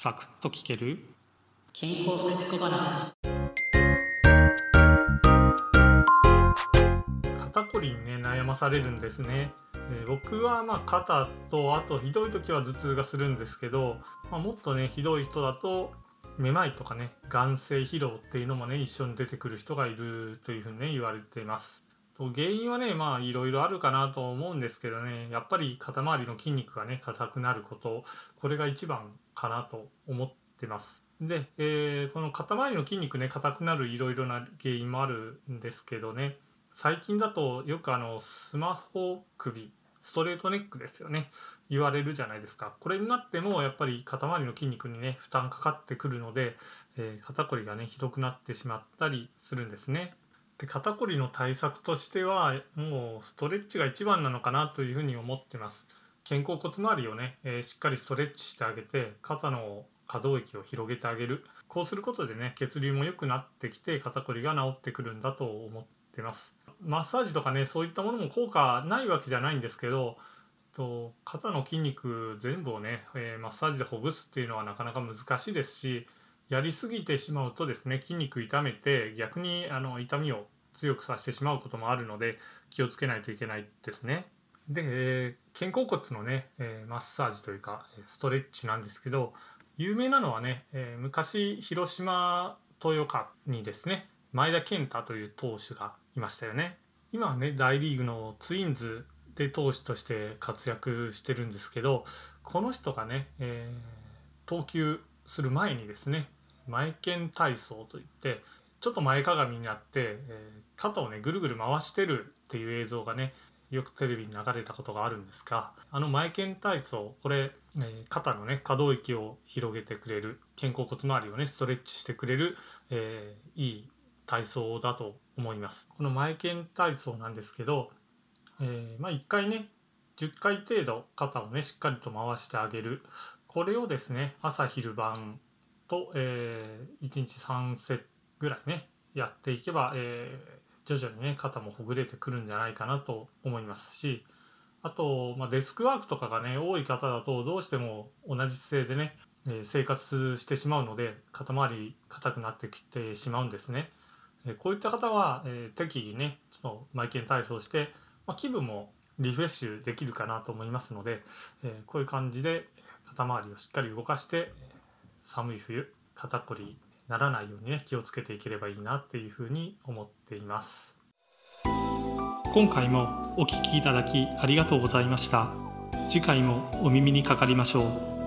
サクッと聞ける？健康福祉小話。肩こりにね悩まされるんですね、えー僕はまあ肩とあとひどい時は頭痛がするんですけど、まあ、もっとねひどい人だとめまいとかね眼性疲労っていうのもね一緒に出てくる人がいるというふうにね言われていますと原因はねまあいろいろあるかなと思うんですけどね。やっぱり肩周りの筋肉がね硬くなること。これが一番かなと思ってます。で、えーこの肩周りの筋肉ね硬くなるいろいろな原因もあるんですけどね。最近だとよくあのスマホ首ストレートネックですよね。言われるじゃないですか。これになってもやっぱり肩周りの筋肉にね負担かかってくるので、えー肩こりがねひどくなってしまったりするんですね。で肩こりの対策としてはもうストレッチが一番なのかなというふうに思ってます。肩甲骨周りをね、えーしっかりストレッチしてあげて肩の可動域を広げてあげる。こうすることでね血流も良くなってきて肩こりが治ってくるんだと思ってます。マッサージとかねそういったものも効果ないわけじゃないんですけどと肩の筋肉全部をね、えーマッサージでほぐすっていうのはなかなか難しいですしやりすぎてしまうとですね筋肉痛めて逆にあの痛みを強くさせてしまうこともあるので気をつけないといけないですね。で、えー肩甲骨のね、えーマッサージというかストレッチなんですけど有名なのはね、えー昔広島豊岡にですね前田健太という投手がいましたよね。今はね大リーグのツインズで投手として活躍してるんですけどこの人がね、えー投球する前にですね前剣体操といってちょっと前かがみになって、えー肩をねぐるぐる回してるっていう映像がねよくテレビに流れたことがあるんですがあの前剣体操これ、えー肩のね可動域を広げてくれる肩甲骨周りをねストレッチしてくれる、えーいい体操だと思います。この前剣体操なんですけど、えーまあ1回ね10回程度肩をねしっかりと回してあげる。これをですね朝昼晩と、え1日3セットぐらいねやっていけば、えー徐々にね肩もほぐれてくるんじゃないかなと思いますしあと、まあ、デスクワークとかがね多い方だとどうしても同じ姿勢でね、えー生活してしまうので肩周り硬くなってきてしまうんですね。えーこういった方は、えー適宜ねちょっと前剣体操して、まあ、気分もリフレッシュできるかなと思いますので、えこういう感じで肩周りをしっかり動かしてえー寒い冬肩こりならないようにね気をつけていければいいなっていうふうに思っています。今回もお聞きいただきありがとうございました。次回もお耳にかかりましょう。